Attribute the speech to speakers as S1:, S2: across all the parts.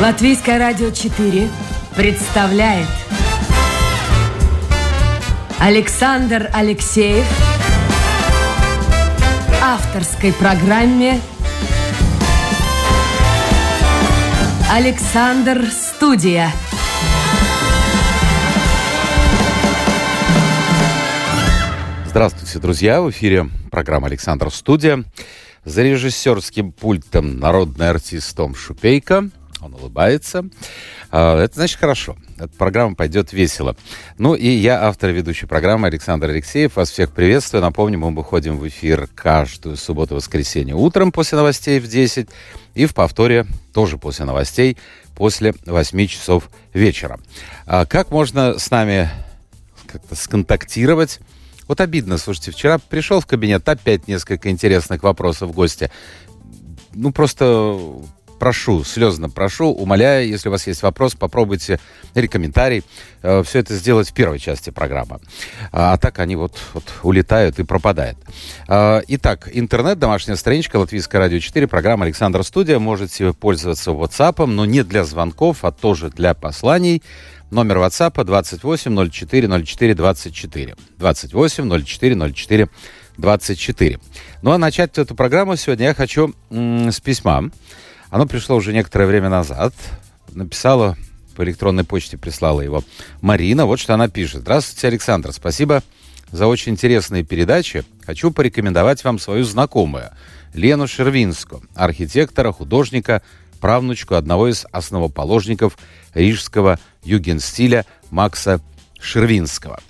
S1: Латвийское радио 4 представляет Александр Алексеев авторской программе Александр Студия.
S2: Здравствуйте, друзья! В эфире программа «Александр Студия». За режиссерским пультом народный артист Том Шупейко. Он улыбается. А, это значит хорошо. Эта программа пойдет весело. Ну и я, автор и ведущей программы Александр Алексеев. Вас всех приветствую. Напомню, мы выходим в эфир каждую субботу-воскресенье утром после новостей в 10 и в повторе тоже после новостей после 8 часов вечера. А как можно с нами как-то сконтактировать? Вот обидно, слушайте, вчера пришел в кабинет, опять несколько интересных вопросов гостя. Ну, просто прошу, слезно прошу, умоляю, если у вас есть вопрос, попробуйте, или комментарий, э, все это сделать в первой части программы. А, а так они вот, вот улетают и пропадают. Э, итак, интернет, домашняя страничка, Латвийское радио 4, программа Александр Студия. Можете пользоваться WhatsApp, но не для звонков, а тоже для посланий. Номер WhatsApp 28 04 04 24. 28 04 04 24. Ну а начать эту программу сегодня я хочу с письма. Оно пришло уже некоторое время назад. Написала по электронной почте, прислала его Марина. Вот что она пишет. Здравствуйте, Александр. Спасибо за очень интересные передачи. Хочу порекомендовать вам свою знакомую Лену Шервинскую, архитектора, художника, правнучку одного из основоположников рижского югенстиля Макса Шервинского.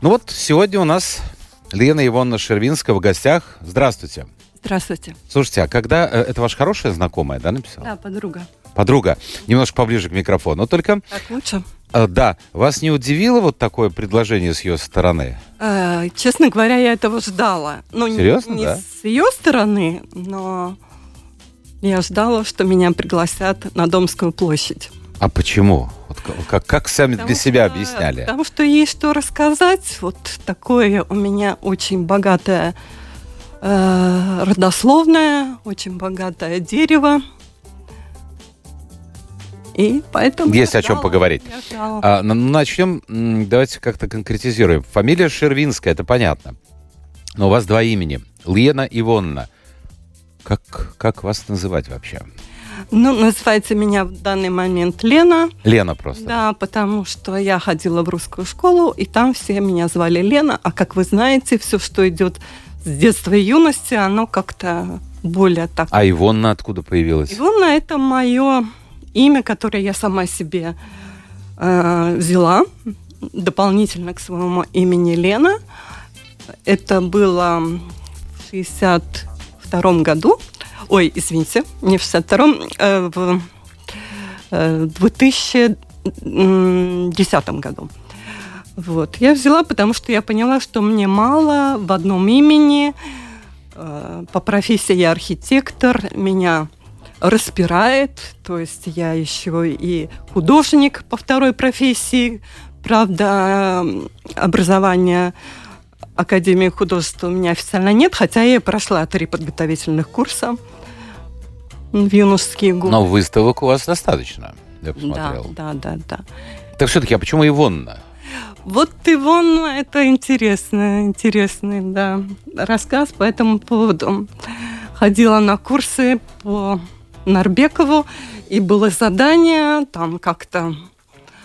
S2: Ну вот, сегодня у нас Лена Ивановна Шервинская в гостях. Здравствуйте.
S3: Здравствуйте.
S2: Слушайте, а когда... Э, это ваша хорошая знакомая, да, написала?
S3: Да, подруга.
S2: Подруга. Немножко поближе к микрофону. Только...
S3: Так лучше?
S2: Э, да. Вас не удивило вот такое предложение с ее стороны?
S3: Э, честно говоря, я этого ждала. Ну,
S2: Серьезно,
S3: не, не
S2: да?
S3: с ее стороны, но я ждала, что меня пригласят на Домскую площадь.
S2: А почему? Вот как, как, как сами
S3: Потому
S2: для себя
S3: что-
S2: объясняли?
S3: Потому что есть что рассказать. Вот такое у меня очень богатое э, родословное, очень богатое дерево. И поэтому...
S2: Есть о чем поговорить. А, ну, начнем, давайте как-то конкретизируем. Фамилия Шервинская, это понятно. Но у вас два имени. Лена Ивонна. Как, как вас называть вообще?
S3: Ну, называется меня в данный момент Лена.
S2: Лена просто.
S3: Да, потому что я ходила в русскую школу, и там все меня звали Лена. А как вы знаете, все, что идет с детства и юности, оно как-то более так.
S2: А Ивонна откуда появилась?
S3: Ивонна – это мое имя, которое я сама себе э, взяла дополнительно к своему имени Лена. Это было в 62 году. Ой, извините, не в 62-м, э, в э, 2010 году. Вот. Я взяла, потому что я поняла, что мне мало в одном имени. Э, По профессии я архитектор, меня распирает, то есть я еще и художник по второй профессии. Правда, образование Академии художеств у меня официально нет, хотя я прошла три подготовительных курса в юношеские годы.
S2: Но выставок у вас достаточно, я
S3: да,
S2: посмотрел.
S3: да, да, да.
S2: Так все-таки, а почему Ивонна?
S3: Вот Ивон, это интересно, интересный, да, рассказ по этому поводу. Ходила на курсы по Нарбекову, и было задание там как-то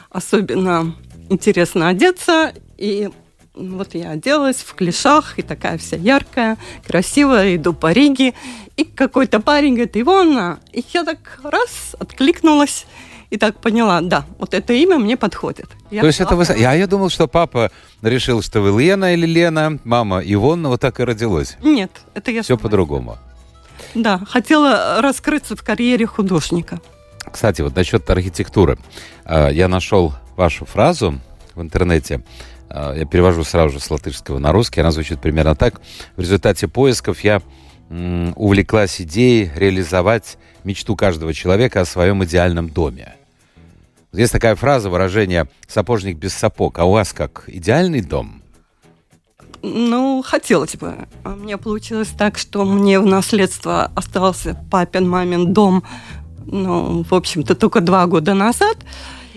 S3: особенно интересно одеться, и вот я оделась в клешах, и такая вся яркая, красивая, иду по Риге, и какой-то парень говорит, Ивона, и я так раз откликнулась, и так поняла, да, вот это имя мне подходит. Я
S2: То есть это вы... Я, я думал, что папа решил, что вы Лена или Лена, мама Ивонна, вот так и родилась.
S3: Нет, это я
S2: Все по-другому.
S3: Да, хотела раскрыться в карьере художника.
S2: Кстати, вот насчет архитектуры. А, Я нашел вашу фразу в интернете. А, Я перевожу сразу же с латышского на русский. Она звучит примерно так. В результате поисков я увлеклась идеей реализовать мечту каждого человека о своем идеальном доме. Есть такая фраза, выражение «сапожник без сапог». А у вас как, идеальный дом?
S3: Ну, хотелось бы. А У меня получилось так, что мне в наследство остался папин, мамин дом ну, в общем-то, только два года назад.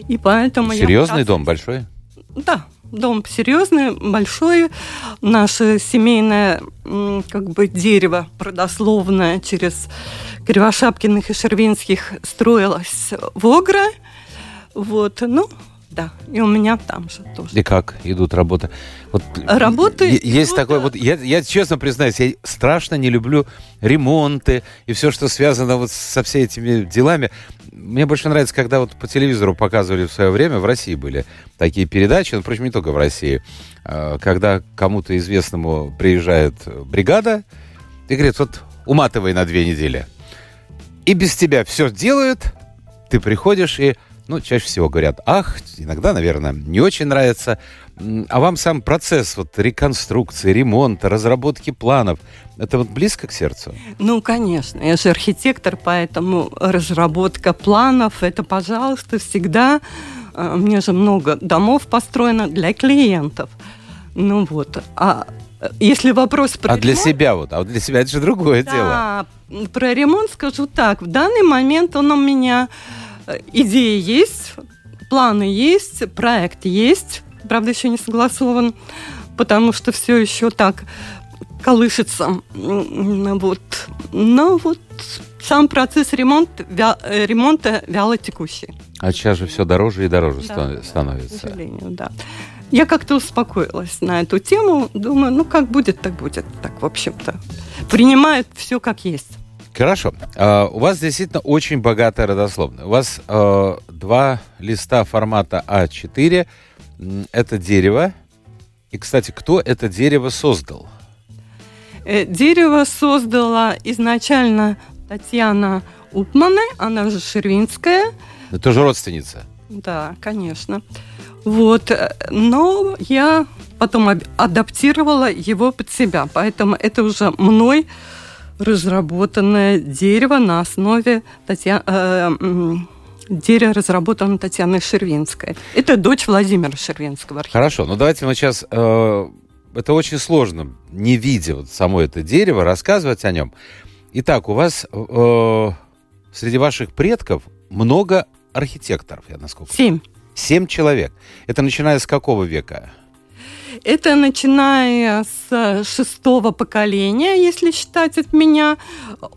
S3: И поэтому
S2: Серьезный я... дом большой?
S3: Да, дом серьезный, большой. Наше семейное как бы дерево продословное через Кривошапкиных и Шервинских строилось в Огре. Вот, ну, да, и у меня там же тоже.
S2: И как идут работы?
S3: Вот работы
S2: есть идут... такой вот. Я, я честно признаюсь, я страшно не люблю ремонты и все, что связано вот со всеми этими делами. Мне больше нравится, когда вот по телевизору показывали в свое время, в России были такие передачи, ну, впрочем, не только в России, а, когда кому-то известному приезжает бригада и говорит, вот уматывай на две недели. И без тебя все делают, ты приходишь и ну, чаще всего говорят, ах, иногда, наверное, не очень нравится. А вам сам процесс вот реконструкции, ремонта, разработки планов, это вот близко к сердцу?
S3: Ну, конечно. Я же архитектор, поэтому разработка планов, это, пожалуйста, всегда... А, мне же много домов построено для клиентов. Ну вот. А если вопрос
S2: про А ремонт, для себя вот, а вот для себя это же другое да, дело.
S3: Про ремонт скажу так. В данный момент он у меня идеи есть, планы есть, проект есть, правда, еще не согласован, потому что все еще так колышется. Вот. Но вот сам процесс ремонт, вя, ремонта вяло текущий.
S2: А сейчас же все дороже и дороже да, становится.
S3: К сожалению, да. Я как-то успокоилась на эту тему. Думаю, ну как будет, так будет. Так, в общем-то. Принимают все как есть.
S2: Хорошо. Uh, у вас действительно очень богатая родословная. У вас uh, два листа формата А4. Это дерево. И, кстати, кто это дерево создал?
S3: Э, дерево создала изначально Татьяна Упманы, она же Шервинская.
S2: Это тоже родственница?
S3: Да, конечно. Вот, э, но я потом адаптировала его под себя, поэтому это уже мной разработанное дерево на основе Татьяны... Э, дерево разработано Татьяной Шервинской. Это дочь Владимира Шервинского.
S2: Хорошо, ну давайте мы сейчас... Э, это очень сложно, не видя вот само это дерево, рассказывать о нем. Итак, у вас э, среди ваших предков много архитекторов, я насколько
S3: Семь.
S2: Семь человек. Это начиная с какого века?
S3: Это начиная с шестого поколения, если считать от меня,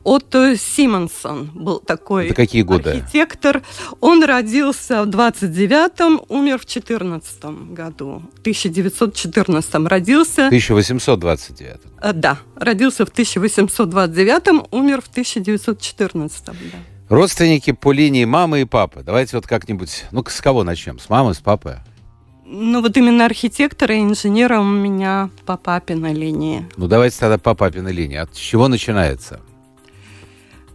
S3: от Симонсон был такой
S2: Это какие годы?
S3: архитектор. Он родился в 29-м, умер в 14 году. В 1914 родился.
S2: 1829.
S3: Э, да, родился в 1829, умер в 1914. Да.
S2: Родственники по линии мамы и папы. Давайте вот как-нибудь, ну с кого начнем? С мамы, с папы?
S3: Ну, вот именно архитектора и инженера у меня по папиной линии.
S2: Ну, давайте тогда по папиной линии. От чего начинается?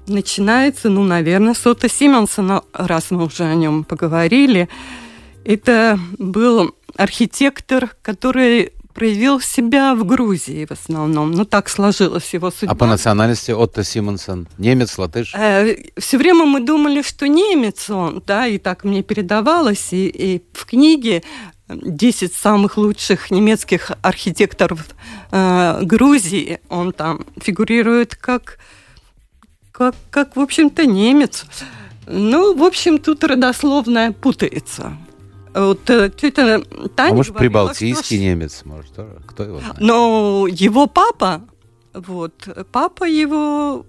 S3: Начинается, ну, наверное, с Отто Симонсона, раз мы уже о нем поговорили. Это был архитектор, который проявил себя в Грузии в основном. Ну, так сложилась его судьба.
S2: А по национальности Отто Симонсон? Немец, латыш?
S3: Э, все время мы думали, что немец он, да, и так мне передавалось. И, и в книге 10 самых лучших немецких архитекторов э, Грузии. Он там фигурирует как, как, как, в общем-то, немец. Ну, в общем, тут родословная путается. Вот э, тетя Таня
S2: а может, говорила, прибалтийский что... немец, может, кто его знает?
S3: Но его папа, вот, папа его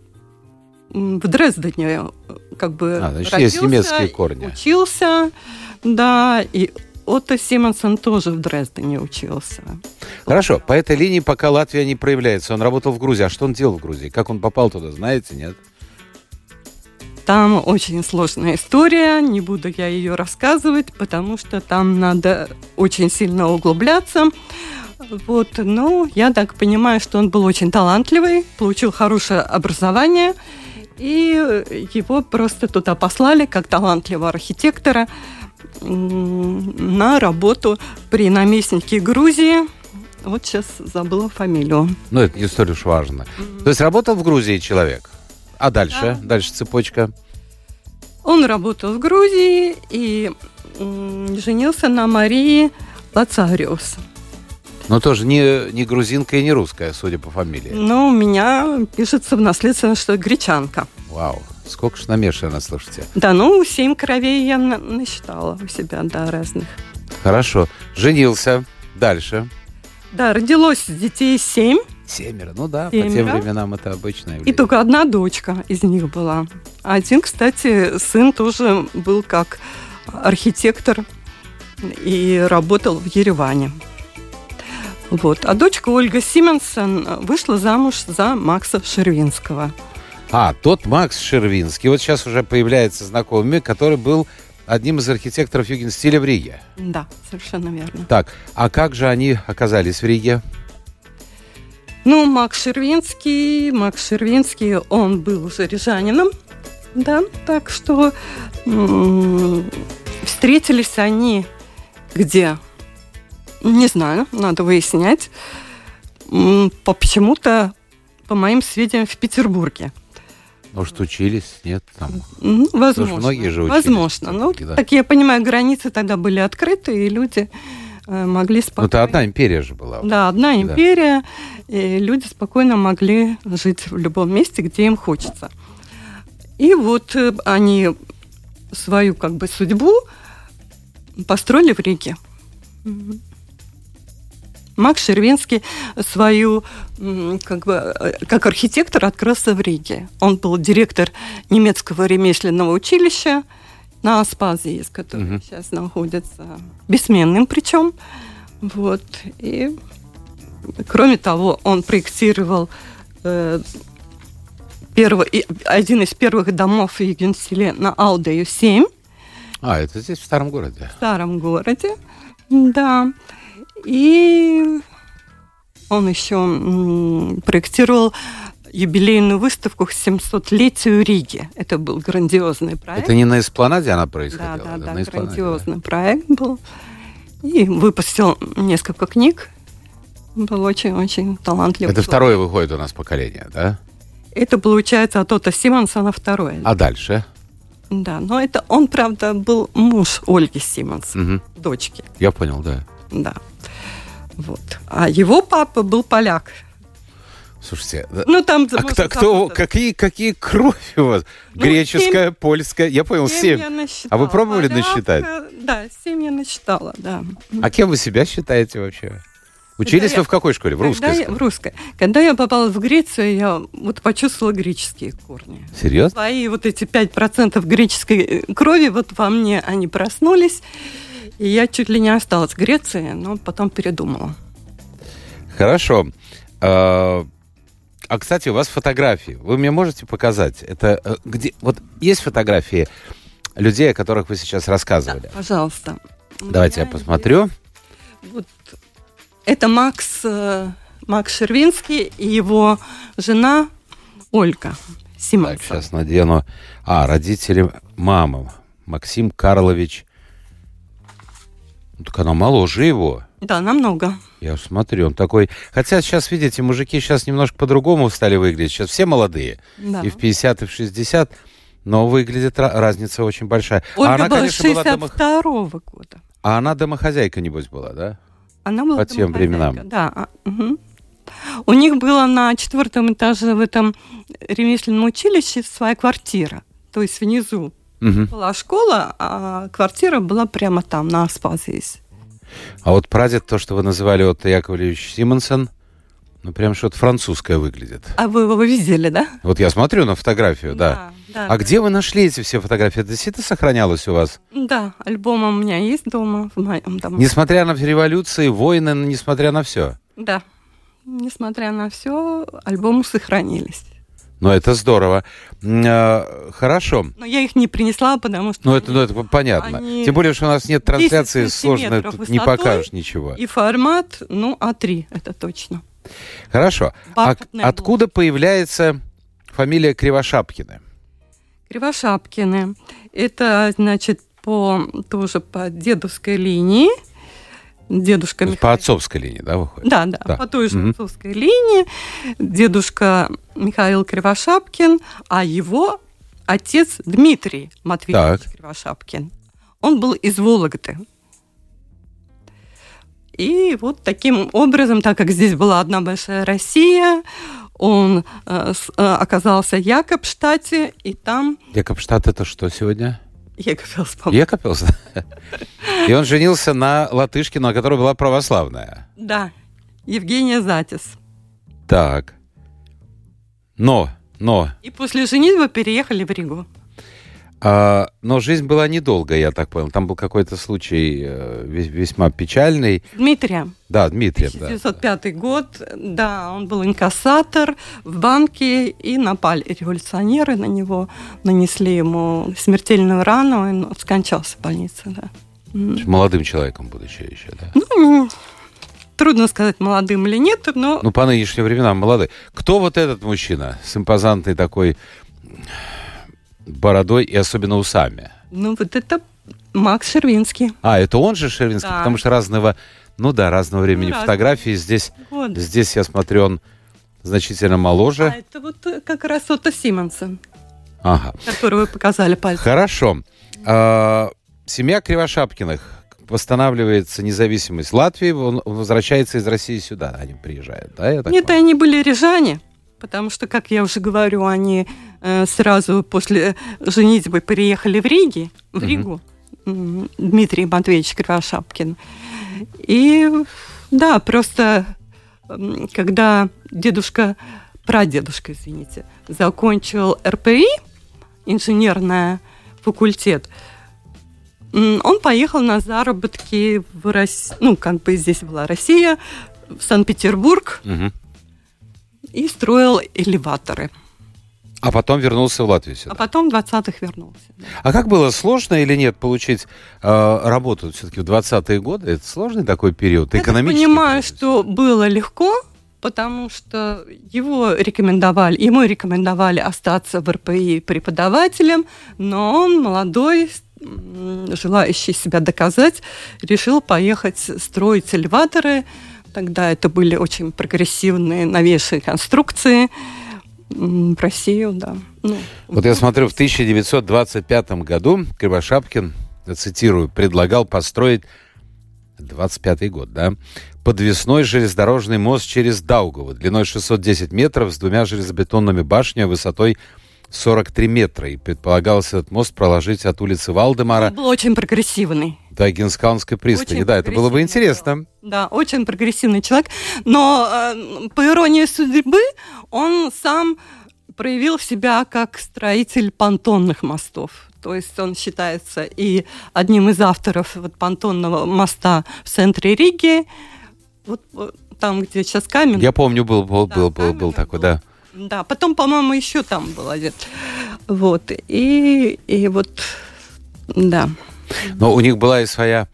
S3: в Дрездене как бы
S2: а, значит, родился, есть немецкие корни.
S3: учился, да, и Отто Симонсон тоже в Дрездене учился.
S2: Хорошо, по этой линии пока Латвия не проявляется. Он работал в Грузии. А что он делал в Грузии? Как он попал туда, знаете, нет?
S3: Там очень сложная история, не буду я ее рассказывать, потому что там надо очень сильно углубляться. Вот, но я так понимаю, что он был очень талантливый, получил хорошее образование, и его просто туда послали как талантливого архитектора на работу при наместнике Грузии. Вот сейчас забыла фамилию.
S2: Ну, это не столь уж важно. Mm-hmm. То есть работал в Грузии человек? А дальше? Да. Дальше цепочка?
S3: Он работал в Грузии и женился на Марии Лацариус.
S2: Но тоже не, не грузинка и не русская, судя по фамилии.
S3: Ну, у меня пишется в наследство, что гречанка.
S2: Вау. Сколько ж намешано, слушайте.
S3: Да, ну, семь кровей я на- насчитала у себя, да, разных.
S2: Хорошо. Женился. Дальше.
S3: Да, родилось детей семь,
S2: Семеро. Ну да, по тем
S3: Семеро.
S2: временам это обычное
S3: и только одна дочка из них была. Один, кстати, сын тоже был как архитектор и работал в Ереване. Вот. А дочка Ольга Сименсон вышла замуж за Макса Шервинского.
S2: А, тот Макс Шервинский. Вот сейчас уже появляется знакомый, который был одним из архитекторов югенстиля в Риге.
S3: Да, совершенно верно.
S2: Так, а как же они оказались в Риге?
S3: Ну, Макс Шервинский, Макс Шервинский, он был уже рижанином, да, так что м, встретились они где? Не знаю, надо выяснять. М, По почему-то, по моим сведениям, в Петербурге.
S2: Может, учились? Нет? Там.
S3: Ну, возможно.
S2: многие же учились
S3: Возможно. Ну,
S2: да.
S3: так я понимаю, границы тогда были открыты, и люди э, могли спокойно...
S2: Ну, это одна империя же была.
S3: Да, одна империя, и люди спокойно могли жить в любом месте, где им хочется. И вот э, они свою как бы судьбу построили в Риге. Макс Шервинский свою, как бы, э, как архитектор открылся в Риге. Он был директор немецкого ремесленного училища на Аспазии, который
S2: Мгм.
S3: сейчас находится бессменным причем. Вот. И кроме того, он проектировал э, первый, один из первых домов в Югенстиле на Алдею 7
S2: А, это здесь, в старом городе.
S3: в старом городе. Да. И он еще проектировал юбилейную выставку к 700-летию Риги. Это был грандиозный проект.
S2: Это не на Эспланаде она
S3: Да,
S2: происходила?
S3: да, да,
S2: на Эспланаде,
S3: грандиозный проект был. И выпустил несколько книг. Был очень-очень талантливый.
S2: Это
S3: человек.
S2: второе выходит у нас поколение, да?
S3: Это получается от Ота Симонсона второе.
S2: А дальше?
S3: Да, но это он, правда, был муж Ольги Симонс,
S2: Мгм.
S3: дочки.
S2: Я понял, да.
S3: Да. Вот. А его папа был поляк.
S2: Слушайте,
S3: Ну, там...
S2: а кто, кто- какие, какие крови у вас?
S3: Ну,
S2: Греческая, польская, я понял,
S3: Семь я.
S2: А вы пробовали
S3: Поляк,
S2: насчитать?
S3: э, Да, семь я насчитала, да.
S2: А кем вы себя считаете вообще? Учились
S3: я-
S2: вы в какой школе? В
S3: Когда
S2: русской?
S3: я- в русской. Когда я попала в Грецию, я вот почувствовала греческие корни.
S2: Серьезно?
S3: Свои вот эти 5% греческой э, крови вот во мне они проснулись. И я чуть ли не осталась в Греции, но потом передумала.
S2: Хорошо. А, а, кстати, у вас фотографии. Вы мне можете показать? Это э, где? Вот есть фотографии людей, о которых вы сейчас рассказывали.
S3: Пожалуйста. У
S2: Давайте я
S3: меня
S2: посмотрю.
S3: есть Вот. Это Макс, э, Макс Шервинский и его жена Ольга
S2: Так,
S3: Симонсон.
S2: сейчас надену. А, родители мамы. Максим Карлович. Ну, так она моложе его.
S3: Да, намного.
S2: Я смотрю, он такой... Хотя сейчас, видите, мужики сейчас немножко по-другому стали выглядеть. Сейчас все молодые.
S3: Да.
S2: И в 50, и в 60. Но выглядит ра- разница очень большая.
S3: Ольга
S2: а она,
S3: была
S2: конечно, была домо-
S3: 62 года.
S2: А она домохозяйка, небось, была, да?
S3: Она была
S2: По тем временам.
S3: Да. а, мгм. У них было на четвертом этаже в этом ремесленном училище своя квартира. То есть внизу
S2: Мгм.
S3: была школа, а квартира была прямо там, на Аспазии.
S2: А вот прадед, то, что вы называли Отто Яковлевич Симонсон, ну, прям что-то французское выглядит.
S3: А вы его видели, да?
S2: Вот я смотрю на фотографию, да.
S3: да.
S2: А где вы нашли эти все фотографии? Это действительно сохранялось у вас?
S3: Да, альбом у меня есть дома, в моем дому.
S2: Несмотря на революции, войны, несмотря на все.
S3: Да. Несмотря на все, альбомы сохранились.
S2: Ну, это здорово. А, Хорошо.
S3: Но я их не принесла, потому что
S2: Ну, это, ну, это понятно.
S3: они
S2: Тем более, что у нас нет трансляции,
S3: 10
S2: сложно
S3: сантиметров
S2: тут не покажешь ничего.
S3: и формат, ну, А3, это точно.
S2: Хорошо. А откуда появляется фамилия Кривошапкины?
S3: Кривошапкины. Это, значит, по тоже по дедовской линии. Дедушка
S2: есть По
S3: Михаил-
S2: отцовской линии, да, выходит?
S3: Да, да,
S2: Да.
S3: по той же
S2: Мгм.
S3: отцовской линии. Дедушка Михаил Кривошапкин, а его отец Дмитрий Матвеевич
S2: Так.
S3: Кривошапкин. Он был из Вологды. И вот таким образом, так как здесь была одна большая Россия, он э, с- э, оказался в Якобштате, и там...
S2: Якобштадт это что сегодня?
S3: Якобелс, по-моему.
S2: Якобелс? И он женился на латышке, но которая была православная.
S3: Да, Евгения Затис.
S2: Так. Но, но,
S3: И после женитьбы переехали в Ригу.
S2: А, но жизнь была недолгая, я так понял. Там был какой-то случай э, вес- весьма печальный.
S3: Дмитрия.
S2: Да, Дмитрий, да.
S3: 1905 год, да, он был инкассатор в банке, и напали революционеры на него, нанесли ему смертельную рану, и он скончался в больнице, да.
S2: Молодым человеком будучи еще, да.
S3: Ну, трудно сказать, молодым или нет, но
S2: Ну, по нынешним временам молодой. Кто вот этот мужчина с импозантной такой бородой и особенно усами?
S3: ну, вот это Макс Шервинский.
S2: А, это он же Шервинский,
S3: Да.
S2: потому что разного, ну да, разного времени
S3: разного.
S2: фотографии. Здесь,
S3: Вот.
S2: здесь я смотрю, он значительно
S3: А
S2: моложе.
S3: это вот э, как раз Отто Симонсон,
S2: Ага.
S3: который вы показали пальцем.
S2: Хорошо. А, семья Кривошапкиных восстанавливается независимость Латвии, он возвращается из России сюда, они приезжают, да?
S3: Нет,
S2: понял?
S3: они были рижане, потому что, как я уже говорю, они сразу после женитьбы переехали в Риги, в. Ригу, М, Дмитрий Матвеевич Кривошапкин. И да, просто когда дедушка, прадедушка, извините, закончил РПИ, инженерный факультет, он поехал на заработки в Россию, ну, как бы здесь была Россия, в Санкт-Петербург,
S2: Мгм.
S3: и строил элеваторы.
S2: А потом вернулся в Латвию сюда.
S3: А потом в 20-х вернулся. да.
S2: А как было, сложно или нет получить э, работу все-таки в 20-е годы? Это сложный такой период,
S3: Я
S2: экономический
S3: понимаю,
S2: кризис.
S3: что было легко, потому что его рекомендовали, ему рекомендовали остаться в РПИ преподавателем, но он молодой, желающий себя доказать, решил поехать строить элеваторы. Тогда это были очень прогрессивные, новейшие конструкции в Россию, да. Ну,
S2: Вот я смотрю, в 1925 году Кривошапкин, цитирую, предлагал построить 25 год, да, подвесной железнодорожный мост через Даугаву длиной 610 метров с двумя железобетонными башнями высотой 43 метра. И предполагалось этот мост проложить от улицы Валдемара
S3: Он был очень прогрессивный.
S2: до Генскаунской пристани.
S3: Очень
S2: да, это было бы интересно.
S3: Да, очень прогрессивный человек. Но э, по иронии судьбы, он сам проявил себя как строитель понтонных мостов. То есть он считается и одним из авторов вот понтонного моста в центре Риги, вот, там, где сейчас камень.
S2: Я помню, был, был,
S3: Да,
S2: был, был, был такой,
S3: был.
S2: да.
S3: Да, потом, по-моему, еще там был один. Вот. И, и вот, да.
S2: Но у них была и своя,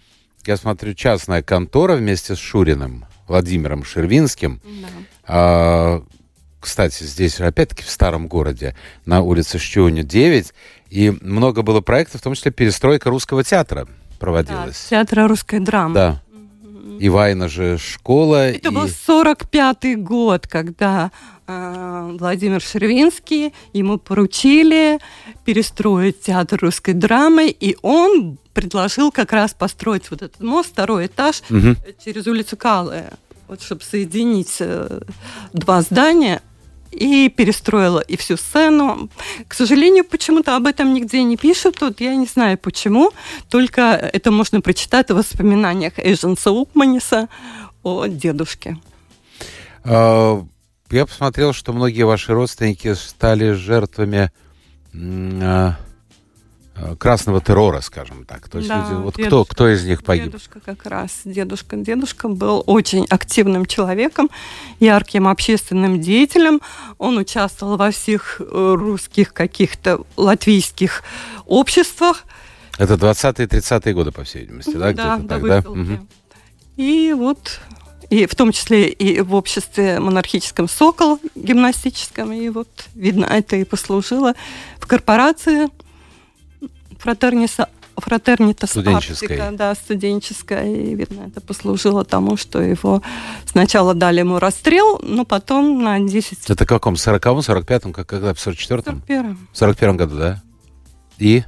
S2: я смотрю, частная контора вместе с Шуриным, Владимиром Шервинским.
S3: да.
S2: А, кстати, здесь опять-таки в старом городе, на улице Щуня 9, и много было проектов, в том числе перестройка русского театра
S3: Да,
S2: проводилась.
S3: театра русской драмы.
S2: Да. И Вайна же школа.
S3: Это
S2: и...
S3: был 45-й год, когда Владимир Шервинский, ему поручили перестроить театр русской драмы, и он предложил как раз построить вот этот мост, второй этаж,
S2: Мгм.
S3: через улицу Калая, вот чтобы соединить э, два здания, и перестроила и всю сцену. К сожалению, почему-то об этом нигде не пишут. Тут я не знаю почему. Только это можно прочитать в воспоминаниях Эйженса Укманиса о дедушке.
S2: А, Я посмотрел, что многие ваши родственники стали жертвами а, а, красного террора, скажем так. То есть
S3: Да,
S2: люди- вот кто,
S3: дедушка.
S2: кто из них погиб?
S3: Дедушка как раз. Дедушка. Дедушка был очень активным человеком, ярким общественным деятелем. Он участвовал во всех э, русских каких-то латвийских обществах.
S2: Это 20-е 30-е годы, по всей видимости, да?
S3: да, до
S2: так, да? Мгм.
S3: И вот, и в том числе и в обществе монархическом «Сокол» гимнастическом. И вот, видно, это и послужило в корпорации Фратерниса Фратернитас
S2: Студенческой.
S3: Арктика, да, студенческая, и, видно, это послужило тому, что его сначала дали ему расстрел, но потом на 10
S2: Это в каком? 40-м, 45-м, как, когда? В 44-м?
S3: 41
S2: В 41 году, да? И?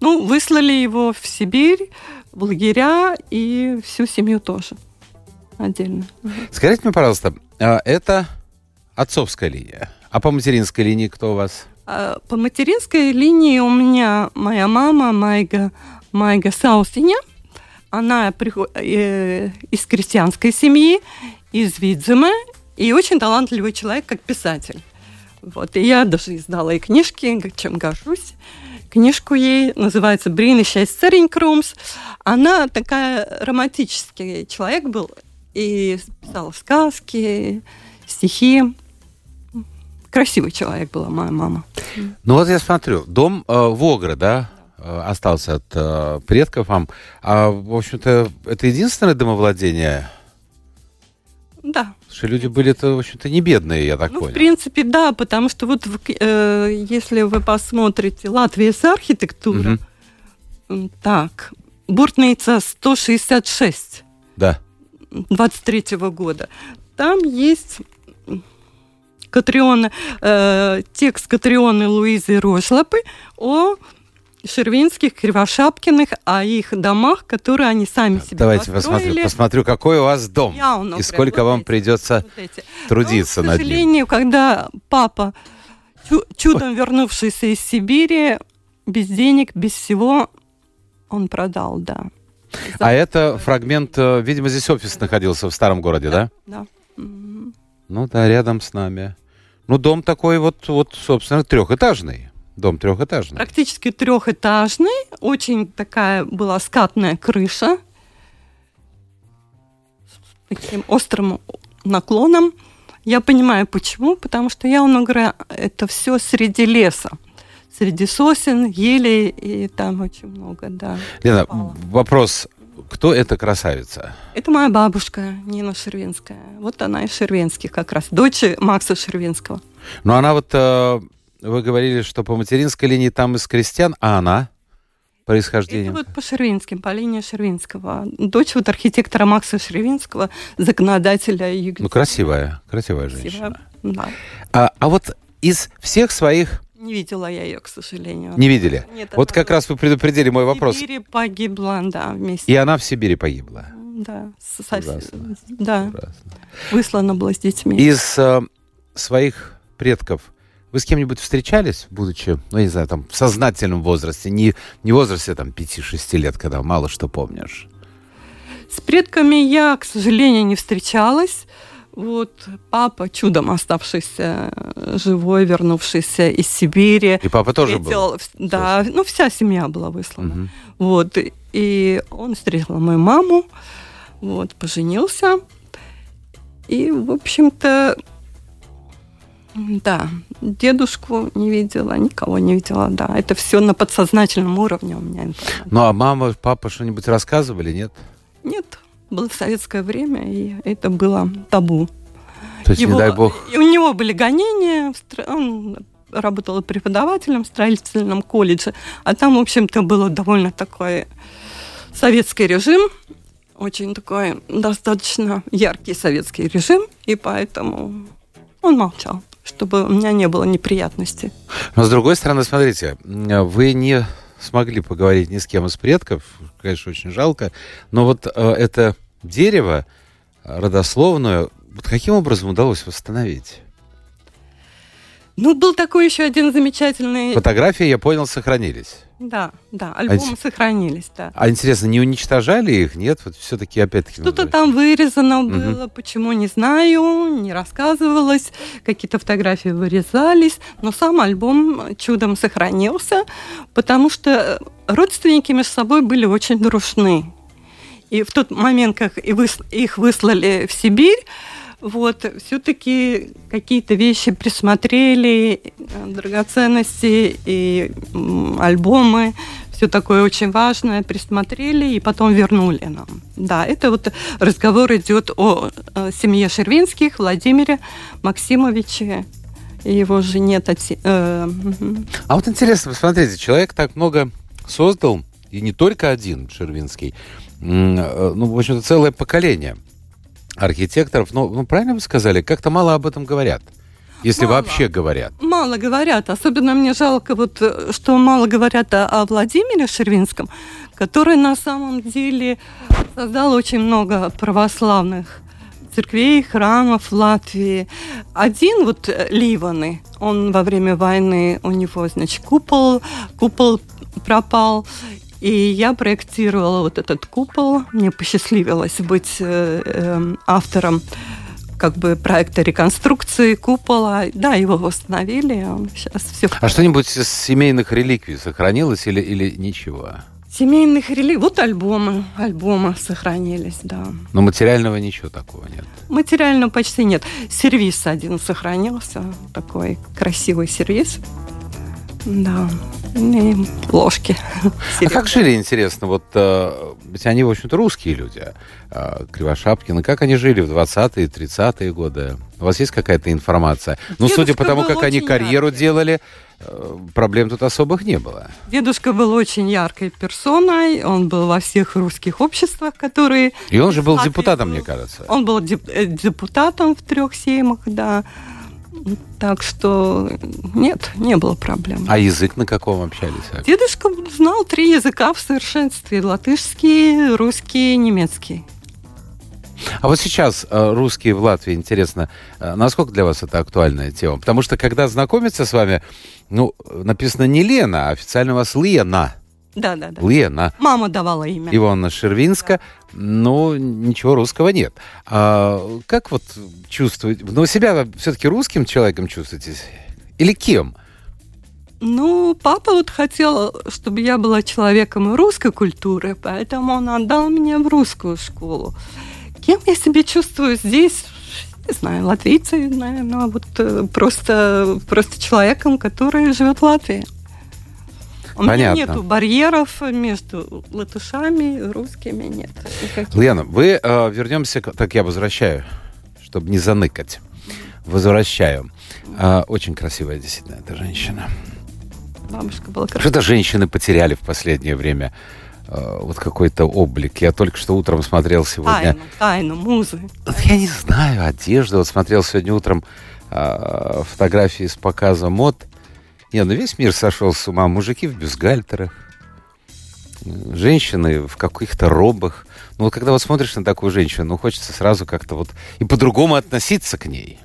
S3: Ну, выслали его в Сибирь, в лагеря, и всю семью тоже отдельно.
S2: Скажите мне, пожалуйста, а это отцовская линия. А по материнской линии кто у вас?
S3: А, По материнской линии у меня моя мама Майга, Майга Саусиня. Она э, из крестьянской семьи, из Видзема, и очень талантливый человек, как писатель. Вот, и я даже издала и книжки, чем горжусь. Книжку ей называется «Брин и счастье царень Крумс». Она такая романтический человек был, и писала сказки, стихи. Красивый человек была моя мама.
S2: Ну вот я смотрю, дом э, Вогра, да, э, остался от э, предков вам. А, в общем-то, это единственное домовладение?
S3: Да.
S2: Потому что люди были-то, в общем-то, не бедные, я так
S3: ну,
S2: понял.
S3: в принципе, да, потому что вот э, если вы посмотрите Латвия с архитектура,
S2: Мгм.
S3: м, так, Буртница 166
S2: Да.
S3: 23 года, там есть м, Катрионы, э, текст Катрионы Луизы Рошлапы о Шервинских, Кривошапкиных, о их домах, которые они сами себе
S2: Давайте посмотрю,
S3: построили.
S2: посмотрю, какой у вас дом.
S3: Явно
S2: И
S3: прям
S2: сколько
S3: вот
S2: вам
S3: эти,
S2: придется
S3: вот эти.
S2: трудиться
S3: Но, к
S2: над ним.
S3: сожалению, когда папа, чу- чудом вернувшийся из Сибири, без денег, без всего, он продал, да.
S2: А это фрагмент, э, видимо, здесь офис находился в старом городе, да?
S3: Да.
S2: Ну да, рядом с нами. Ну, дом такой вот, вот, собственно, трехэтажный. Дом трехэтажный.
S3: Практически трехэтажный, очень такая была скатная крыша с таким острым наклоном. Я понимаю, почему, потому что я говорю, это все среди леса. Среди сосен, елей, и там очень много, да.
S2: Лена,
S3: попало.
S2: вопрос. Кто эта красавица?
S3: Это моя бабушка Нина Шервинская. Вот она из Шервинских как раз, дочь Макса Шервинского.
S2: Ну, она вот, э, вы говорили, что по материнской линии там из крестьян, а она происхождение?
S3: Это вот по Шервинским, по линии Шервинского. Дочь вот архитектора Макса Шервинского, законодателя Юга.
S2: Ну, красивая, красивая женщина.
S3: Да.
S2: А, а вот из всех своих
S3: Не видела я ее, к сожалению.
S2: не видели?
S3: Нет,
S2: Вот как раз вы предупредили мой вопрос.
S3: В Сибири погибла, да, вместе.
S2: И она в Сибири погибла.
S3: Да, со-
S2: Ужасно.
S3: да,
S2: Ужасно.
S3: выслана была с детьми.
S2: Из э, своих предков вы с кем-нибудь встречались, будучи, ну, я не знаю, там, в сознательном возрасте, не, не в возрасте, там, 5-6 лет, когда мало что помнишь?
S3: С предками я, к сожалению, не встречалась. Вот папа, чудом оставшийся э, живой, вернувшийся из Сибири.
S2: И папа тоже был?
S3: встретил- Да, ну вся семья была выслана.
S2: Мгм.
S3: Вот, и он встретил мою маму, вот, поженился. И, в общем-то, да, дедушку не видела, никого не видела, да. Это все на подсознательном уровне у меня. информация.
S2: Ну, а мама, папа что-нибудь рассказывали, нет?
S3: Нет, было советское время, и это было табу.
S2: То есть, не дай бог...
S3: И у него были гонения, в он работал преподавателем в строительном колледже, а там, в общем-то, был довольно такой советский режим, очень такой достаточно яркий советский режим, и поэтому он молчал, чтобы у меня не было неприятностей.
S2: Но, с другой стороны, смотрите, вы не смогли поговорить ни с кем из предков, конечно, очень жалко, но вот э, это дерево э, родословное, вот каким образом удалось восстановить?
S3: Ну, был такой еще один замечательный...
S2: Фотографии, я понял, сохранились.
S3: Да, да, альбомы
S2: А
S3: сохранились, да.
S2: А интересно, не уничтожали их, нет? Вот все-таки опять-таки...
S3: Что-то там вырезано было, почему не знаю, не рассказывалось, какие-то фотографии вырезались, но сам альбом чудом сохранился, потому что родственники между собой были очень дружны. И в тот момент, как их выслали в Сибирь, вот, все-таки какие-то вещи присмотрели, э, драгоценности и альбомы, все такое очень важное присмотрели и потом вернули нам. Да, это вот разговор идет о э, семье Шервинских, Владимире Максимовиче и его жене Тати... э.
S2: А вот интересно, посмотрите, человек так много создал, и не только один, Шервинский, ну, в общем-то, целое поколение архитекторов. Ну, ну, правильно вы сказали, как-то мало об этом говорят. Если
S3: Мало.
S2: вообще говорят.
S3: Мало говорят, особенно мне жалко, вот, э, что мало говорят о, о Владимире Шервинском, который на самом деле создал очень много православных церквей, храмов в Латвии. Один вот э, Ливаны, он во время войны, у него, значит, купол, купол пропал, и я проектировала вот этот купол. Мне посчастливилось быть э, э, автором как бы проекта реконструкции купола. Да, его восстановили. Сейчас все.
S2: А что-нибудь из семейных реликвий сохранилось или, или ничего?
S3: Семейных реликвий. Вот альбомы. Альбомы сохранились, да.
S2: Но материального ничего такого нет.
S3: Материального почти нет. Сервис один сохранился. Такой красивый сервис. Да. И ложки.
S2: А как жили, интересно, вот э, ведь они, в общем-то, русские люди, э, Кривошапкины, как они жили в 20-е, 30-е годы? У вас есть какая-то информация? Ну, Дедушка судя по тому, как они карьеру яркий. делали, э, проблем тут особых не было.
S3: Дедушка был очень яркой персоной, он был во всех русских обществах, которые...
S2: И он же был депутатом, мне кажется.
S3: Он был депутатом в трех сеймах, да. Так что нет, не было проблем.
S2: А язык на каком общались?
S3: Дедушка знал три языка в совершенстве. Латышский, русский, немецкий.
S2: А вот сейчас э, русские в Латвии, интересно, э, насколько для вас это актуальная тема? Потому что, когда знакомятся с вами, ну, написано не Лена, а официально у вас Лена.
S3: Да, да, да.
S2: Лена.
S3: Мама давала имя.
S2: Ивановна Шервинска. Да. Ну, ничего русского нет. А как вот чувствуете? Ну, себя все-таки русским человеком чувствуете? Или кем?
S3: Ну, папа вот хотел, чтобы я была человеком русской культуры, поэтому он отдал меня в русскую школу. Кем я себя чувствую здесь? Не знаю, латвийцей, наверное, вот э, просто, просто человеком, который живет в Латвии. У Понятно. меня нету барьеров между латышами и русскими, нет.
S2: Никаких. Лена, вы э, вернемся, так я возвращаю, чтобы не заныкать. Возвращаю. Э, очень красивая действительно эта женщина.
S3: Бабушка была красивая.
S2: Что-то женщины потеряли в последнее время э, вот какой-то облик. Я только что утром смотрел сегодня...
S3: Тайну, тайну, музы.
S2: Я не знаю, одежду. Вот смотрел сегодня утром э, фотографии с показа мод. Не, ну весь мир сошел с ума. Мужики в бюстгальтерах, женщины в каких-то робах. Ну вот когда вот смотришь на такую женщину, ну хочется сразу как-то вот и по-другому относиться к ней.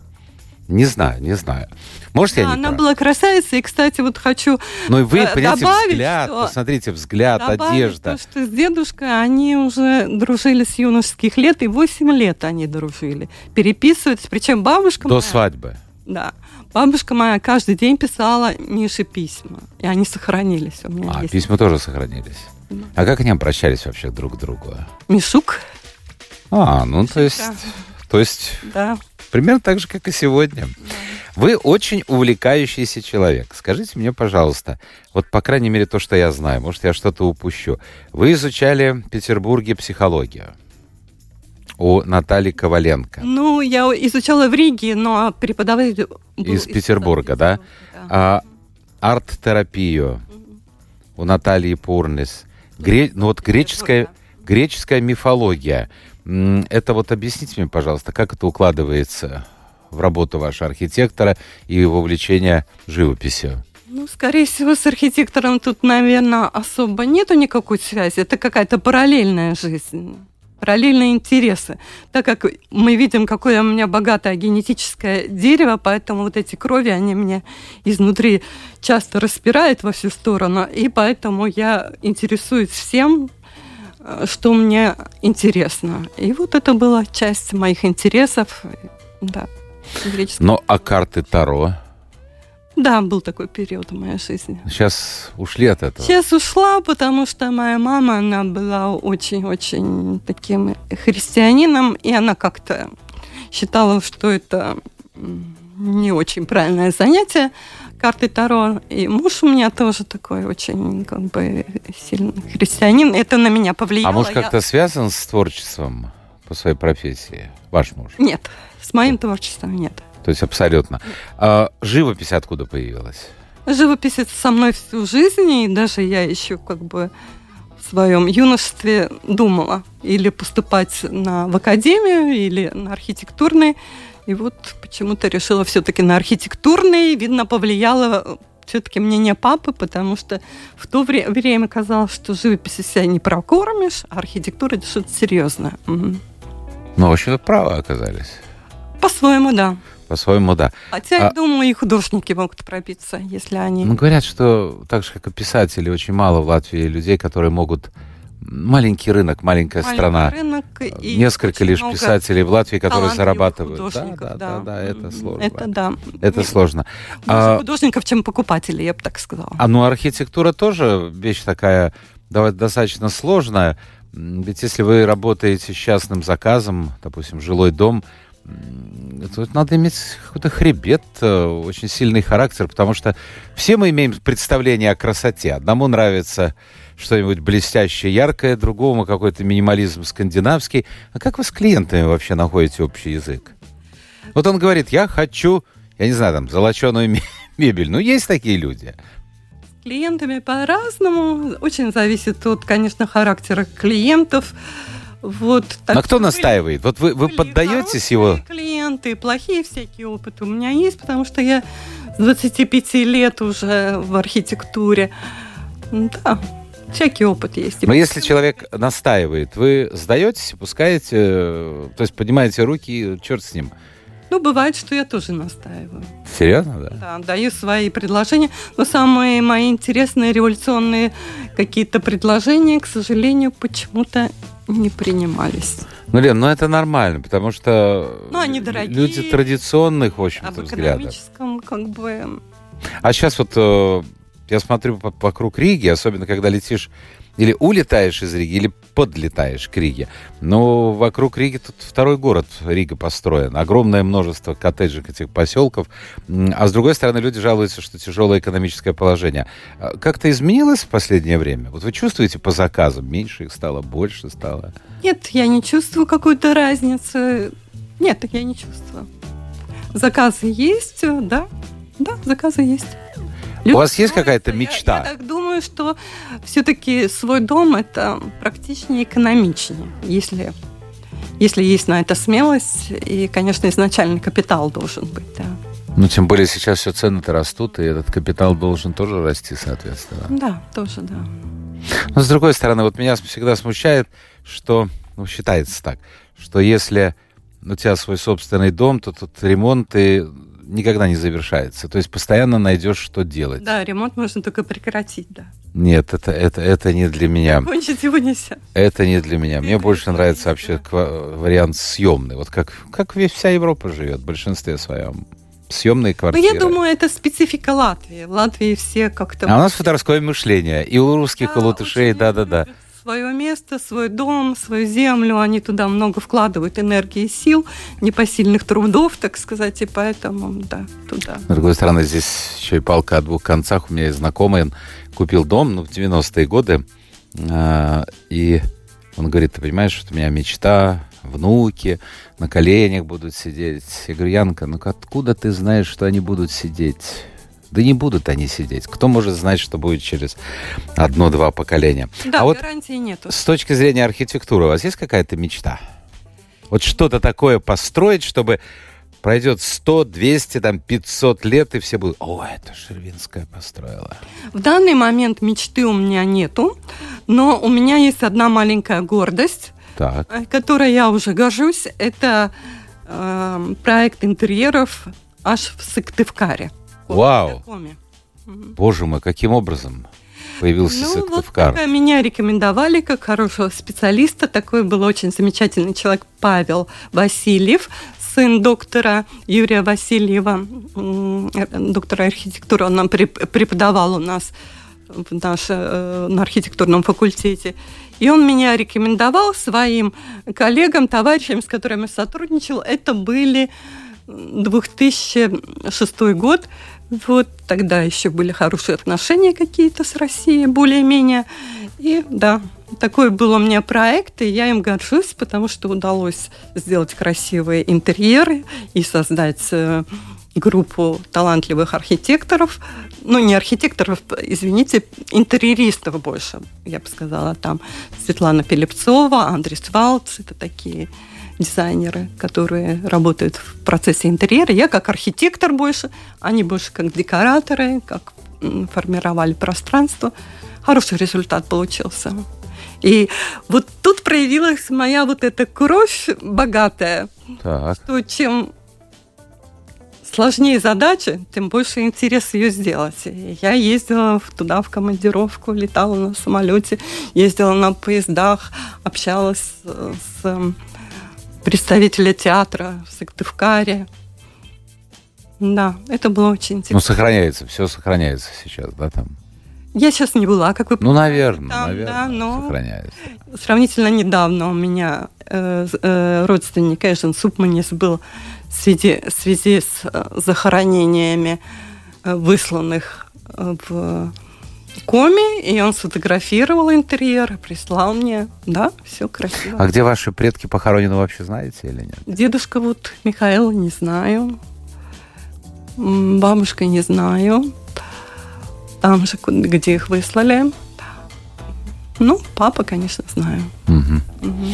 S2: Не знаю, не знаю. Может, да, я не
S3: Она
S2: прав?
S3: была красавица, и, кстати, вот хочу
S2: Но вы, э, понимаете, добавить, взгляд, что... посмотрите, взгляд, одежда.
S3: То, что с дедушкой они уже дружили с юношеских лет, и 8 лет они дружили. Переписываются, причем бабушка
S2: До моя... свадьбы?
S3: Да. Бабушка моя каждый день писала Мише письма, и они сохранились у меня.
S2: А, есть. письма тоже сохранились. Да. А как они обращались вообще друг к другу?
S3: Мишук.
S2: А, ну Мишука. то есть, то есть, да. примерно так же, как и сегодня. Да. Вы очень увлекающийся человек. Скажите мне, пожалуйста, вот по крайней мере то, что я знаю, может я что-то упущу. Вы изучали в Петербурге психологию у Натальи Коваленко.
S3: Ну, я изучала в Риге, но преподаватель
S2: из, из Петербурга, да? да. А, арт-терапию у Натальи Пурнис. Гре... Ну вот греческая, греческая мифология. Это вот объясните мне, пожалуйста, как это укладывается в работу вашего архитектора и его увлечение живописью?
S3: Ну, скорее всего, с архитектором тут, наверное, особо нету никакой связи. Это какая-то параллельная жизнь параллельные интересы. Так как мы видим, какое у меня богатое генетическое дерево, поэтому вот эти крови, они меня изнутри часто распирают во всю сторону, и поэтому я интересуюсь всем, э, что мне интересно. И вот это была часть моих интересов. Да,
S2: Ну, а карты Таро?
S3: Да, был такой период в моей жизни.
S2: Сейчас ушли от этого?
S3: Сейчас ушла, потому что моя мама, она была очень-очень таким христианином, и она как-то считала, что это не очень правильное занятие карты Таро. И муж у меня тоже такой очень как бы сильный христианин. Это на меня повлияло.
S2: А муж как-то Я... связан с творчеством по своей профессии? Ваш муж?
S3: Нет, с моим творчеством нет.
S2: То есть абсолютно. А живопись откуда появилась?
S3: Живопись это со мной всю жизнь, и даже я еще как бы в своем юношестве думала или поступать на, в академию, или на архитектурный. И вот почему-то решила все-таки на архитектурный. Видно, повлияло все-таки мнение папы, потому что в то вре- время казалось, что живопись себя не прокормишь, а архитектура это что-то серьезное. Угу.
S2: Ну, в общем-то, правы оказались.
S3: По-своему, да.
S2: По-своему, да.
S3: Хотя, а... я думаю, и художники могут пробиться, если они...
S2: Ну, говорят, что так же, как и писатели, очень мало в Латвии людей, которые могут маленький рынок, маленькая
S3: Маленький
S2: страна.
S3: рынок и
S2: Несколько
S3: очень
S2: лишь писателей в Латвии, которые зарабатывают. Да, да, да, да, это сложно.
S3: Это да.
S2: Это
S3: Нет,
S2: сложно.
S3: Больше
S2: А,
S3: художников, чем покупателей, я бы так сказала.
S2: а ну архитектура тоже вещь такая достаточно сложная. Ведь если вы работаете с частным заказом, допустим, жилой дом, то надо иметь какой-то хребет, э, очень сильный характер, потому что все мы имеем представление о красоте. Одному нравится что-нибудь блестящее, яркое, другому какой-то минимализм скандинавский. А как вы с клиентами вообще находите общий язык? Вот он говорит, я хочу, я не знаю, там, золоченую ме- мебель. Ну, есть такие люди.
S3: С клиентами по-разному. Очень зависит от, конечно, характера клиентов. Вот,
S2: а кто
S3: были-
S2: настаивает? Вот вы, вы поддаетесь его...
S3: клиенты, плохие всякие опыты у меня есть, потому что я с 25 лет уже в архитектуре. Да, всякий опыт есть.
S2: Но если человек настаивает, вы сдаетесь, пускаете, э, то есть поднимаете руки, черт с ним.
S3: Ну, бывает, что я тоже настаиваю.
S2: Серьезно, да?
S3: Да, даю свои предложения. Но самые мои интересные революционные какие-то предложения, к сожалению, почему-то не принимались.
S2: Ну, Лен, ну это нормально, потому что
S3: Ну, они дорогие.
S2: люди традиционных, в общем-то,
S3: Об
S2: взглядов.
S3: экономическом, как бы...
S2: А сейчас вот э, я смотрю по- вокруг Риги, особенно когда летишь или улетаешь из Риги, или подлетаешь к Риге. Но вокруг Риги тут второй город Рига построен. Огромное множество коттеджек этих поселков. А с другой стороны, люди жалуются, что тяжелое экономическое положение. А Как-то изменилось в последнее время? Вот вы чувствуете по заказам? Меньше их стало, больше стало?
S3: Нет, я не чувствую какой-то разницы. Нет, я не чувствую. Заказы есть, да. Да, заказы есть.
S2: У вас есть какая-то
S3: Я-
S2: мечта?
S3: Я, так думаю, что все-таки свой дом это практичнее, экономичнее, если, если есть на это смелость. И, конечно, изначальный капитал должен быть, да.
S2: Ну, тем более сейчас все цены-то растут, и этот капитал должен тоже расти, соответственно.
S3: Да, тоже, да.
S2: Но с другой стороны, вот меня всегда смущает, что, ну, считается так, что если у тебя свой собственный дом, то тут ремонт и никогда не завершается. То есть постоянно найдешь, что делать.
S3: Да, ремонт можно только прекратить, да.
S2: Нет, это, это, это не для меня.
S3: Кончить его нельзя.
S2: Это не для меня. Мне больше нравится вообще вариант съемный. Вот как, как вся Европа живет в большинстве своем. Съемные
S3: Ну,
S2: квартиры.
S3: я думаю, это специфика Латвии. В Латвии все как-то...
S2: А у нас фоторовское мышление. И у русских, и у латышей, да-да-да.
S3: Свое место, свой дом, свою землю, они туда много вкладывают энергии и сил, непосильных трудов, так сказать, и поэтому, да, туда.
S2: С другой стороны, здесь еще и палка о двух концах. У меня есть знакомый, купил дом ну, в 90-е годы. а, и он говорит, ты понимаешь, что у меня мечта, внуки на коленях будут сидеть. Я говорю, Янка, ну откуда ты знаешь, что они будут сидеть? Да не будут они сидеть. Кто может знать, что будет через одно-два поколения?
S3: Да,
S2: а вот
S3: гарантии нету.
S2: с точки зрения архитектуры у вас есть какая-то мечта? Вот что-то такое построить, чтобы пройдет 100, 200, там, 500 лет, и все будут, о, это Шервинская построила.
S3: В данный момент мечты у меня нету, но у меня есть одна маленькая гордость,
S2: Так.
S3: э, которой я уже горжусь. Это э, проект интерьеров аж в Сыктывкаре.
S2: Вау.
S3: Коми.
S2: Боже мой, каким образом появился
S3: Ну, вот
S2: Сыктывкар?
S3: так меня рекомендовали как хорошего специалиста. Такой был очень замечательный человек Павел Васильев, сын доктора Юрия Васильева, э, доктора архитектуры. Он нам преп- преподавал у нас в наш, э, на архитектурном факультете. И он меня рекомендовал своим коллегам, товарищам, с которыми я сотрудничал. Это были 2006 год. Вот тогда еще были хорошие отношения какие-то с Россией, более-менее. И да, такой был у меня проект, и я им горжусь, потому что удалось сделать красивые интерьеры и создать э, группу талантливых архитекторов. Ну, не архитекторов, извините, интерьеристов больше, я бы сказала, там Светлана Пелепцова, Андрей Валц, это такие дизайнеры, которые работают в процессе интерьера. Я как архитектор больше, они больше как декораторы, как формировали пространство. Хороший результат получился. И вот тут проявилась моя вот эта кровь богатая,
S2: Так.
S3: что чем сложнее задача, тем больше интерес ее сделать. И я ездила туда в командировку, летала на самолете, ездила на поездах, общалась с, с представителем театра в Сыктывкаре. Да, это было очень
S2: Ну,
S3: интересно.
S2: сохраняется, все сохраняется сейчас, да, там?
S3: Я сейчас не была, как вы
S2: Ну, наверное,
S3: Там,
S2: наверное,
S3: да, но-
S2: сохраняется.
S3: Сравнительно недавно у меня э, э, родственник Эжен Супманис был в связи, в связи с э, захоронениями э, высланных э, в коме, и он сфотографировал интерьер, прислал мне. Да, все красиво.
S2: А где ваши предки похоронены вообще, знаете или нет?
S3: Дедушка вот Михаил, не знаю. Бабушка, не знаю. Там же, где их выслали. Ну, папа, конечно, знаю.
S2: Мгм.
S3: Мгм.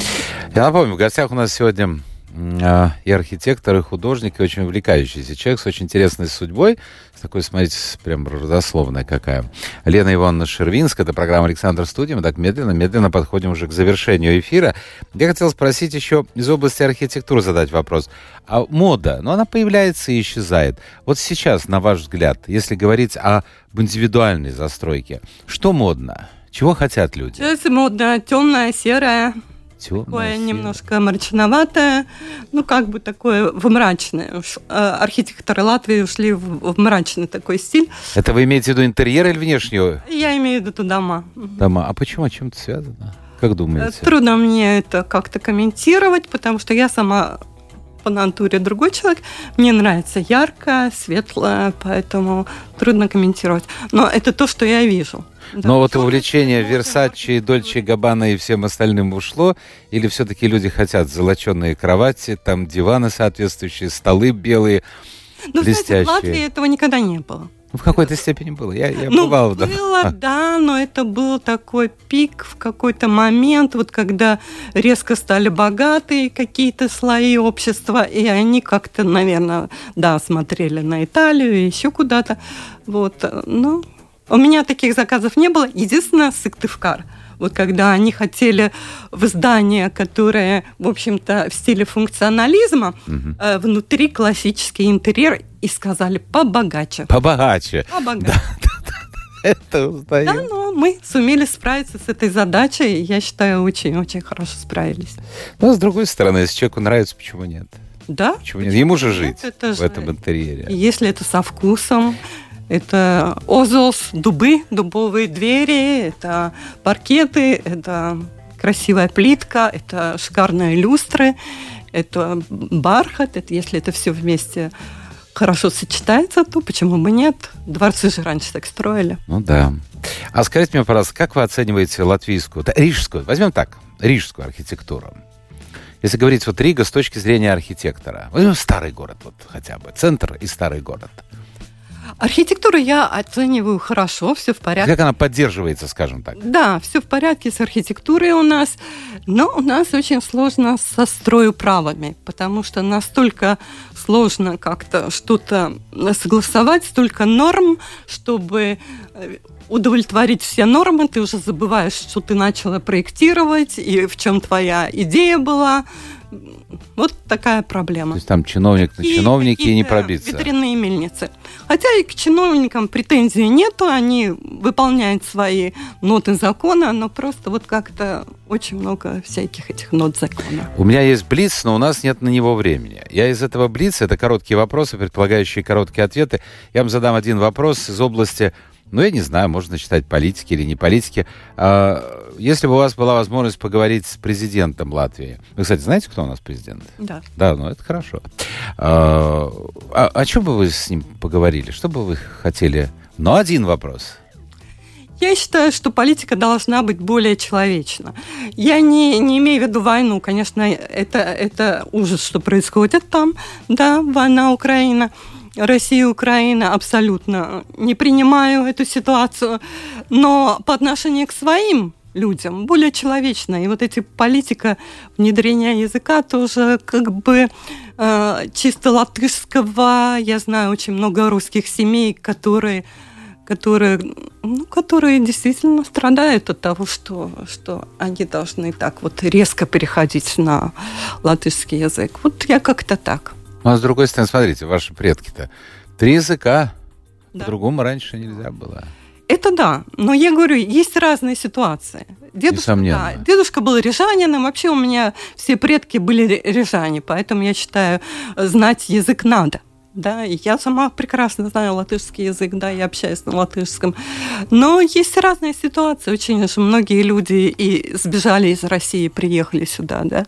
S2: Я напомню, в гостях у нас сегодня и архитектор, и художник, и очень увлекающийся человек с очень интересной судьбой. Такой, смотрите, прям родословная какая. Лена Ивановна Шервинская, это программа «Александр Студия». Мы так медленно-медленно подходим уже к завершению эфира. Я хотел спросить еще из области архитектуры задать вопрос. А мода, ну она появляется и исчезает. Вот сейчас, на ваш взгляд, если говорить об индивидуальной застройке, что модно? Чего хотят люди?
S3: Сейчас модно темное, серое,
S2: Тёмное,
S3: такое
S2: серое.
S3: немножко мрачноватое, ну как бы такое в мрачное. Э, Архитекторы Латвии ушли в, в мрачный такой стиль.
S2: Это вы имеете в виду интерьер или внешнюю
S3: Я имею в виду дома.
S2: Дома? А почему? О чем это связано? Как
S3: Э,
S2: думаете?
S3: Трудно мне это как-то комментировать, потому что я сама по натуре другой человек. Мне нравится яркое, светлое, поэтому трудно комментировать. Но это то, что я вижу. Да.
S2: Но вот увлечение Версачи, Дольче Габбана и всем остальным ушло? Или все-таки люди хотят золоченые кровати, там диваны соответствующие, столы белые?
S3: Ну, знаете,
S2: блестящие.
S3: в Латвии этого никогда не было.
S2: Ну, в какой-то степени было. Я, я
S3: ну,
S2: бывал, да.
S3: было, да, но это был такой пик в какой-то момент, вот когда резко стали богатые какие-то слои общества, и они как-то, наверное, да, смотрели на Италию и еще куда-то. Вот, ну, у меня таких заказов не было. Единственное, Сыктывкар. Вот когда они хотели в здание, которое, в общем-то, в стиле функционализма, э, внутри классический интерьер, и сказали побогаче.
S2: Побогаче.
S3: Побогаче.
S2: Это узнаем.
S3: Да, но мы сумели справиться с этой задачей. и Я считаю, очень-очень хорошо справились.
S2: Но, с другой стороны, если человеку нравится, почему нет?
S3: Да?
S2: Почему нет? Ему же жить
S3: Это
S2: в
S3: же-
S2: этом интерьере.
S3: Если это со вкусом, это озос, дубы, дубовые двери, это паркеты, это красивая плитка, это шикарные люстры, это бархат, это если это все вместе хорошо сочетается, то почему бы нет? Дворцы же раньше так строили.
S2: Ну да. А скажите мне, пожалуйста, как вы оцениваете латвийскую, да, рижскую, возьмем так, рижскую архитектуру? Если говорить вот Рига с точки зрения архитектора, возьмем старый город вот хотя бы, центр и старый город.
S3: Архитектуру я оцениваю хорошо, все в порядке.
S2: Как она поддерживается, скажем так?
S3: Да, все в порядке с архитектурой у нас, но у нас очень сложно со строеправами, потому что настолько сложно как-то что-то согласовать, столько норм, чтобы э, удовлетворить все нормы, ты уже забываешь, что ты начала проектировать и в чем твоя идея была. Вот такая
S2: То
S3: проблема.
S2: есть там чиновник на
S3: И
S2: чиновнике и не пробиться.
S3: Ветряные мельницы. Хотя и к чиновникам претензий нету, они выполняют свои ноты закона, но просто вот как-то очень много всяких этих нот закона.
S2: У меня есть блиц, но у нас нет на него времени. Я из этого блица, это короткие вопросы, предполагающие короткие ответы. Я вам задам один вопрос из области, ну, я не знаю, можно считать политики или не политики. А, Если бы у вас была возможность поговорить с президентом Латвии. Вы, кстати, знаете, кто у нас президент?
S3: Да.
S2: Да, ну это хорошо. А, а о чем бы вы с ним поговорили? Что бы вы хотели? Ну, один вопрос.
S3: Я считаю, что политика должна быть более человечна. Я не, не имею в виду войну, конечно, это, это ужас, что происходит там, да, война Украина. Россия, Украина, абсолютно не принимаю эту ситуацию, но по отношению к своим людям более человечно. И вот эти политика внедрения языка тоже как бы э, чисто латышского. Я знаю очень много русских семей, которые которые, ну, которые действительно страдают от того, что, что они должны так вот резко переходить на латышский язык. Вот я как-то так.
S2: Ну, а с другой стороны, смотрите, ваши предки-то три языка, да. по-другому раньше нельзя было.
S3: Это да, но я говорю, есть разные ситуации.
S2: Дедушка, Да,
S3: дедушка был рижанином, вообще у меня все предки были рижане, поэтому я считаю, знать язык надо. Да, я сама прекрасно знаю латышский язык, да, я общаюсь на латышском. Но есть разные ситуации. Очень же многие люди и сбежали из России, приехали сюда, да,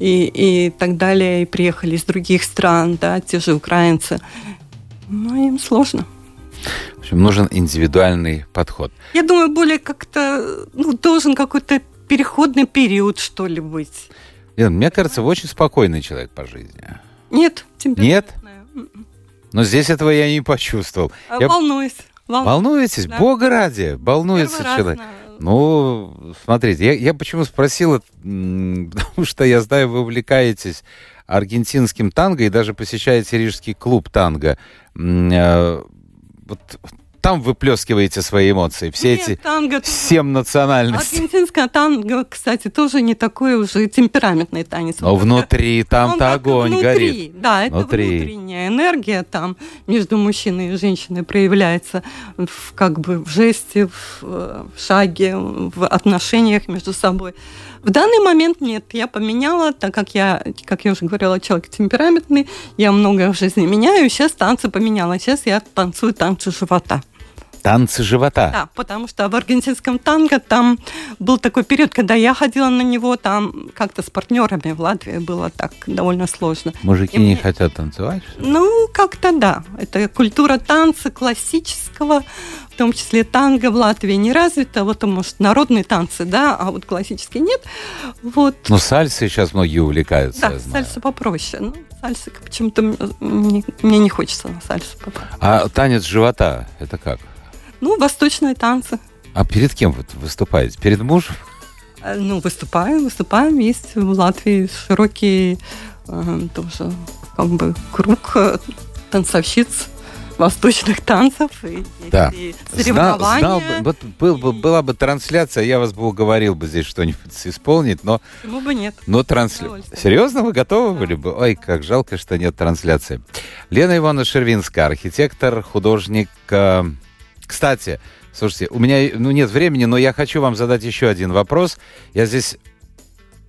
S3: и, и так далее, и приехали из других стран, да, те же украинцы. Но им сложно.
S2: В общем, нужен индивидуальный подход.
S3: Я думаю, более как-то, ну, должен какой-то переходный период, что ли, быть.
S2: Лен, мне кажется, вы очень спокойный человек по жизни.
S3: Нет,
S2: Нет? Но здесь этого я не почувствовал.
S3: А,
S2: я...
S3: Волнуюсь.
S2: Волнуюсь. Волнуетесь? Да. Бога ради, волнуется Первый человек. Раз, ну, смотрите, я, я почему спросил, потому что я знаю, вы увлекаетесь аргентинским танго и даже посещаете рижский клуб танго. Э, вот там выплескиваете свои эмоции, все Нет, эти танго семь национальностей.
S3: Аргентинское танго, кстати, тоже не такой уже темпераментный танец.
S2: Но внутри там-то огонь внутри, горит.
S3: Да, это внутри. внутренняя энергия там между мужчиной и женщиной проявляется в, как бы в жесте, в, в шаге, в отношениях между собой. В данный момент нет, я поменяла, так как я, как я уже говорила, человек темпераментный, я многое в жизни меняю, сейчас танцы поменяла, сейчас я танцую танцы живота.
S2: Танцы живота.
S3: Да, потому что в аргентинском танго там был такой период, когда я ходила на него, там как-то с партнерами в Латвии было так довольно сложно.
S2: Мужики И не мне... хотят танцевать?
S3: Ну, как-то да. Это культура танца классического, в том числе танго в Латвии не развита. Вот, может, народные танцы, да, а вот классические нет. Вот.
S2: Но сальсы сейчас многие увлекаются.
S3: Да, сальса попроще. Ну, сальсы почему-то мне, мне не хочется на сальсу попасть.
S2: А танец живота, это как?
S3: Ну, восточные танцы.
S2: А перед кем вы выступаете? Перед мужем?
S3: Э, ну, выступаем, выступаем. Есть в Латвии широкий э, тоже как бы круг э, танцовщиц восточных танцев и,
S2: да. и соревнования. Знал, знал, вот был, бы, была бы трансляция, я вас бы уговорил бы здесь что-нибудь исполнить, но...
S3: Почему бы нет?
S2: Но трансля... Серьезно, вы готовы да. были бы? Ой, как жалко, что нет трансляции. Лена Ивановна Шервинская, архитектор, художник, кстати, слушайте, у меня ну, нет времени, но я хочу вам задать еще один вопрос. Я здесь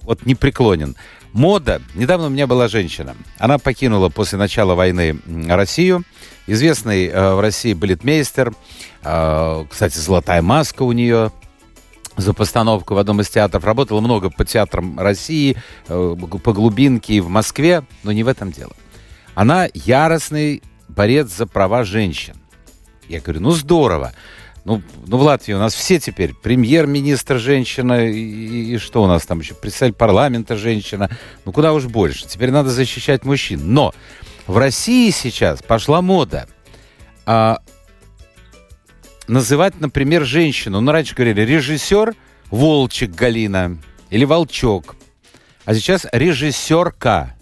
S2: вот не преклонен. Мода. Недавно у меня была женщина. Она покинула после начала войны Россию. Известный э, в России балетмейстер. Э, кстати, золотая маска у нее за постановку в одном из театров. Работала много по театрам России, э, по глубинке в Москве, но не в этом дело. Она яростный борец за права женщин. Я говорю, ну здорово. Ну, ну, в Латвии у нас все теперь премьер-министр женщина, и, и что у нас там еще, представитель парламента женщина. Ну, куда уж больше. Теперь надо защищать мужчин. Но в России сейчас пошла мода а, называть, например, женщину. Ну, раньше говорили режиссер Волчик Галина или Волчок. А сейчас режиссерка.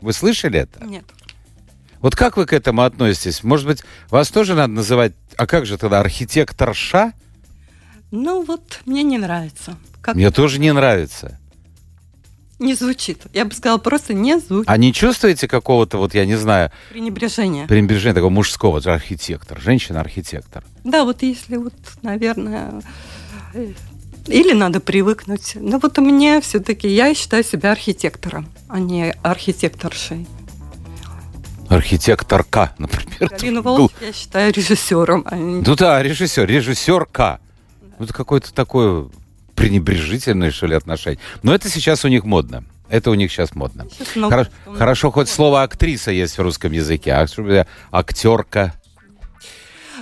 S2: Вы слышали это?
S3: Нет.
S2: Вот как вы к этому относитесь? Может быть, вас тоже надо называть, а как же тогда, архитекторша?
S3: Ну вот, мне не нравится.
S2: Как мне тоже не нравится.
S3: Не звучит. Я бы сказала, просто не звучит.
S2: А не чувствуете какого-то, вот я не знаю...
S3: Пренебрежения.
S2: Пренебрежения такого мужского, архитектор, женщина-архитектор.
S3: Да, вот если вот, наверное, э, или надо привыкнуть. Но вот у меня все-таки, я считаю себя архитектором, а не архитекторшей.
S2: Архитекторка, например.
S3: Галину Волк я считаю режиссером. А
S2: не... Ну да, режиссер, режиссерка. Да. Это какое-то такое пренебрежительное, что ли, отношение. Но это сейчас у них модно. Это у них сейчас модно. Сейчас Хоро- хорошо, хоть слово актриса есть в русском языке, а актерка.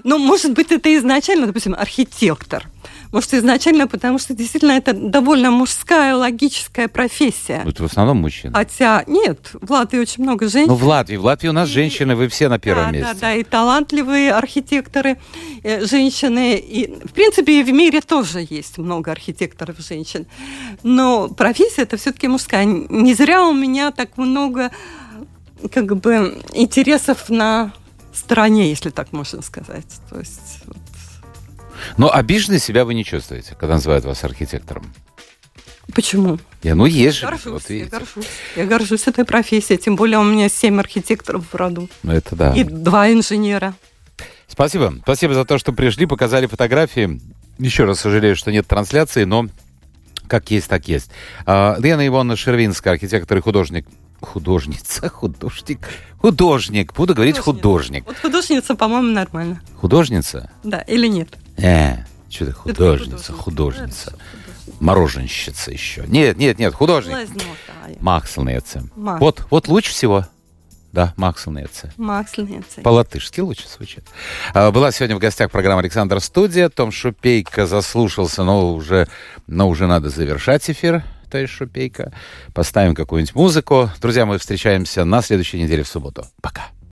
S3: Ну, может быть, это изначально, допустим, архитектор. Может, изначально, потому что действительно это довольно мужская, логическая профессия.
S2: Это в основном мужчины.
S3: Хотя, нет, в Латвии очень много женщин.
S2: Ну, в Латвии. В Латвии у нас и, женщины, вы все на первом да, месте.
S3: Да, да, и талантливые архитекторы, э, женщины. И, в принципе, и в мире тоже есть много архитекторов женщин. Но профессия это все-таки мужская. Не зря у меня так много как бы интересов на стороне, если так можно сказать. То есть, вот.
S2: Но обиженной себя вы не чувствуете, когда называют вас архитектором?
S3: Почему?
S2: Я, ну, есть же.
S3: Горжусь,
S2: вот
S3: я горжусь. Я горжусь этой профессией, тем более у меня семь архитекторов в роду
S2: Ну, это да.
S3: и два инженера.
S2: Спасибо. Спасибо за то, что пришли, показали фотографии. Еще раз сожалею, что нет трансляции, но как есть, так есть. А, Лена Ивановна Шервинская, архитектор и художник. Художница, художник, художник. Буду говорить художник.
S3: Вот художница, по-моему, нормально.
S2: Художница?
S3: Да, или нет?
S2: Э, что ты художница,
S3: художник.
S2: художница.
S3: Художник.
S2: Мороженщица еще. Нет, нет, нет, художник.
S3: Лезнотая.
S2: Макселнеце.
S3: Мак.
S2: Вот, вот лучше всего. Да, Макселнеце.
S3: Максельница.
S2: По-латышски лучше звучит. А, Была сегодня в гостях программа «Александр Студия». Том Шупейко заслушался, но уже, но уже надо завершать эфир. То есть Шупейко. Поставим какую-нибудь музыку. Друзья, мы встречаемся на следующей неделе в субботу. Пока.